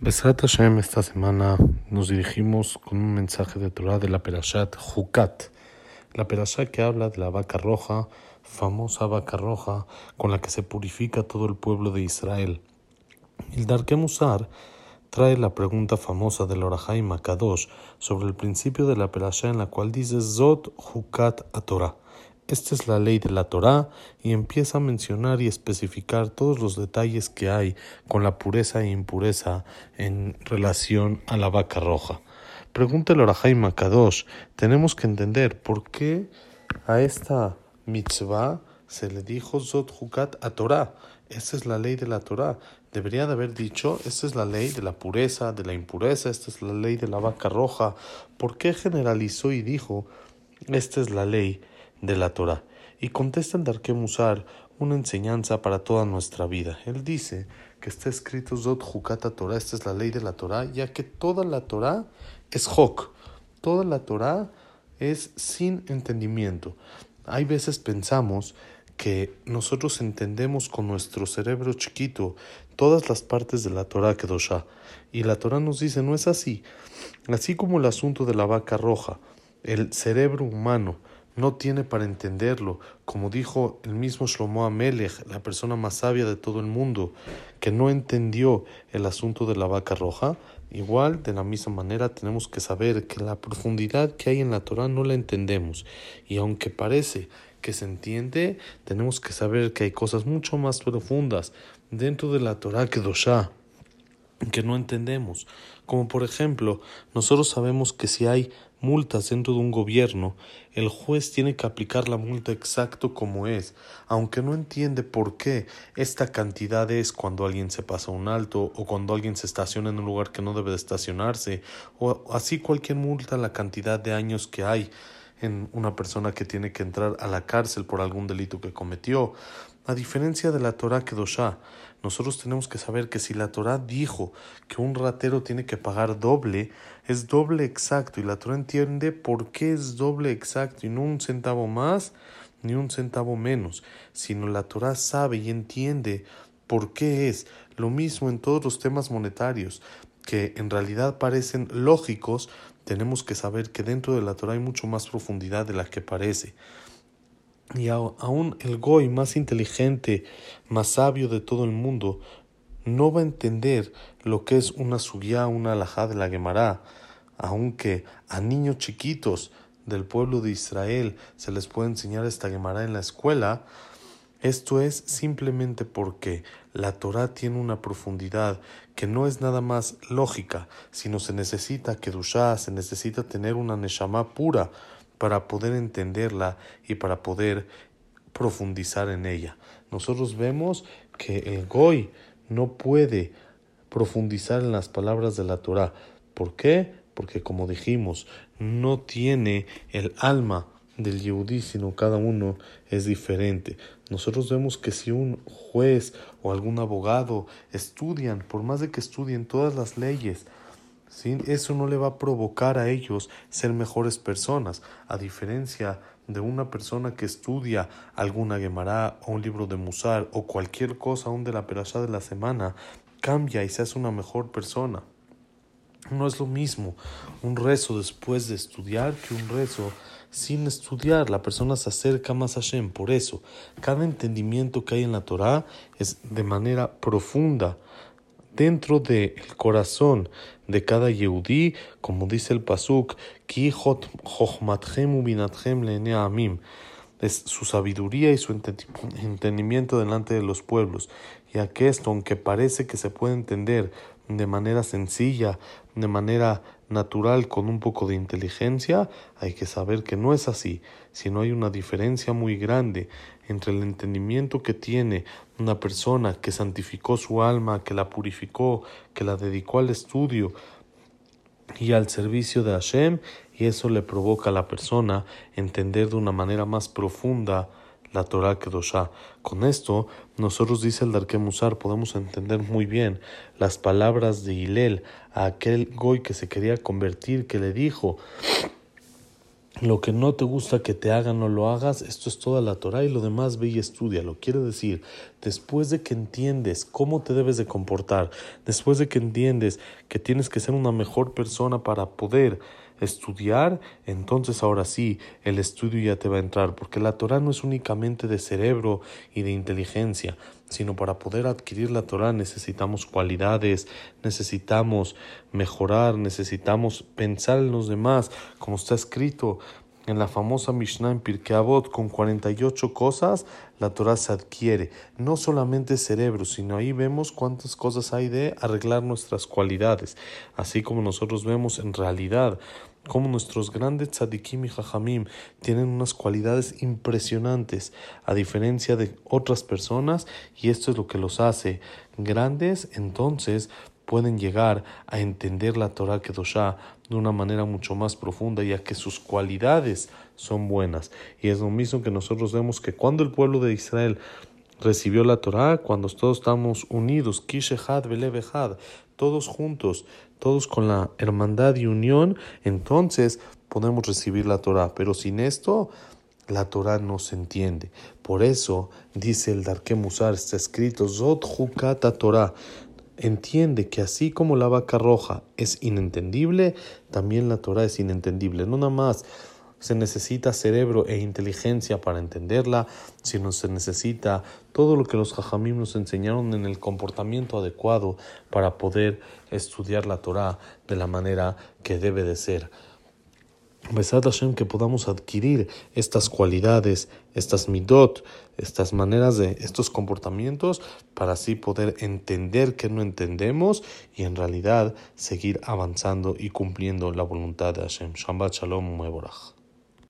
Besrat Hashem, esta semana nos dirigimos con un mensaje de Torah de la Perashat Jukat, la Perashat que habla de la vaca roja, famosa vaca roja con la que se purifica todo el pueblo de Israel. El Darke Musar trae la pregunta famosa del Orahai Makadosh sobre el principio de la Perashat en la cual dice Zot Jukat a Torah. Esta es la ley de la Torá y empieza a mencionar y especificar todos los detalles que hay con la pureza e impureza en relación a la vaca roja. Pregunta el Orahai Makadosh, tenemos que entender por qué a esta mitzvah se le dijo Zot Hukat a Torah. Esta es la ley de la Torah. Debería de haber dicho, esta es la ley de la pureza, de la impureza, esta es la ley de la vaca roja. ¿Por qué generalizó y dijo, esta es la ley? De la Torah y contesta el Darke Musar una enseñanza para toda nuestra vida. Él dice que está escrito Zot Jukata Torah, esta es la ley de la Torah, ya que toda la Torah es Jok, toda la Torah es sin entendimiento. Hay veces pensamos que nosotros entendemos con nuestro cerebro chiquito todas las partes de la Torah Kedoshá. Y la Torah nos dice, no es así. Así como el asunto de la vaca roja, el cerebro humano no tiene para entenderlo, como dijo el mismo Shlomo Amelech, la persona más sabia de todo el mundo, que no entendió el asunto de la vaca roja. Igual, de la misma manera, tenemos que saber que la profundidad que hay en la Torah no la entendemos. Y aunque parece que se entiende, tenemos que saber que hay cosas mucho más profundas dentro de la Torah que dosha que no entendemos. Como por ejemplo, nosotros sabemos que si hay multas dentro de un gobierno, el juez tiene que aplicar la multa exacto como es, aunque no entiende por qué esta cantidad es cuando alguien se pasa un alto o cuando alguien se estaciona en un lugar que no debe de estacionarse, o así cualquier multa, la cantidad de años que hay en una persona que tiene que entrar a la cárcel por algún delito que cometió. A diferencia de la Torah Kedoshá, nosotros tenemos que saber que si la Torah dijo que un ratero tiene que pagar doble, es doble exacto y la Torah entiende por qué es doble exacto y no un centavo más ni un centavo menos, sino la Torah sabe y entiende por qué es lo mismo en todos los temas monetarios que en realidad parecen lógicos, tenemos que saber que dentro de la Torah hay mucho más profundidad de la que parece. Y aún el Goy más inteligente, más sabio de todo el mundo, no va a entender lo que es una suya, una alajá de la Gemara, aunque a niños chiquitos del pueblo de Israel se les puede enseñar esta Gemara en la escuela, esto es simplemente porque la Torah tiene una profundidad que no es nada más lógica, sino se necesita kedushá, se necesita tener una neshama pura para poder entenderla y para poder profundizar en ella. Nosotros vemos que el Goy no puede profundizar en las palabras de la Torah. ¿Por qué? Porque como dijimos, no tiene el alma del Yehudí, sino cada uno es diferente. Nosotros vemos que si un juez o algún abogado estudian, por más de que estudien todas las leyes, eso no le va a provocar a ellos ser mejores personas, a diferencia de una persona que estudia alguna Gemara o un libro de Musar o cualquier cosa aún de la perashá de la semana, cambia y se hace una mejor persona. No es lo mismo un rezo después de estudiar que un rezo sin estudiar. La persona se acerca más a Hashem. Por eso, cada entendimiento que hay en la Torah es de manera profunda dentro del corazón de cada Yehudí, como dice el Pasuk, Ki es su sabiduría y su entendimiento delante de los pueblos, ya que esto, aunque parece que se puede entender de manera sencilla, de manera natural, con un poco de inteligencia, hay que saber que no es así, sino hay una diferencia muy grande entre el entendimiento que tiene una persona que santificó su alma, que la purificó, que la dedicó al estudio y al servicio de Hashem, y eso le provoca a la persona entender de una manera más profunda la Torah Kedoshá. Con esto, nosotros, dice el Darke Musar, podemos entender muy bien las palabras de Hilel a aquel goy que se quería convertir, que le dijo lo que no te gusta que te hagan no lo hagas, esto es toda la Torah y lo demás ve y estudia. Lo quiere decir, después de que entiendes cómo te debes de comportar, después de que entiendes que tienes que ser una mejor persona para poder estudiar, entonces ahora sí, el estudio ya te va a entrar, porque la Torah no es únicamente de cerebro y de inteligencia, sino para poder adquirir la Torah necesitamos cualidades, necesitamos mejorar, necesitamos pensar en los demás, como está escrito en la famosa Mishnah en Pirkei Avot, con 48 cosas, la Torah se adquiere. No solamente cerebro, sino ahí vemos cuántas cosas hay de arreglar nuestras cualidades. Así como nosotros vemos en realidad cómo nuestros grandes tzadikim y jajamim tienen unas cualidades impresionantes, a diferencia de otras personas, y esto es lo que los hace grandes, entonces pueden llegar a entender la Torah Kedoshá de una manera mucho más profunda, ya que sus cualidades son buenas. Y es lo mismo que nosotros vemos que cuando el pueblo de Israel recibió la Torah, cuando todos estamos unidos, Kishehad, Belebehad, todos juntos, todos con la hermandad y unión, entonces podemos recibir la Torah. Pero sin esto, la Torah no se entiende. Por eso dice el Darke Musar, está escrito, Zot Hukata Torah entiende que así como la vaca roja es inentendible, también la Torah es inentendible. No nada más se necesita cerebro e inteligencia para entenderla, sino se necesita todo lo que los jajamim nos enseñaron en el comportamiento adecuado para poder estudiar la Torah de la manera que debe de ser. Besad Hashem que podamos adquirir estas cualidades, estas midot, estas maneras de estos comportamientos para así poder entender que no entendemos y en realidad seguir avanzando y cumpliendo la voluntad de Hashem. Shabbat Shalom Mevorach.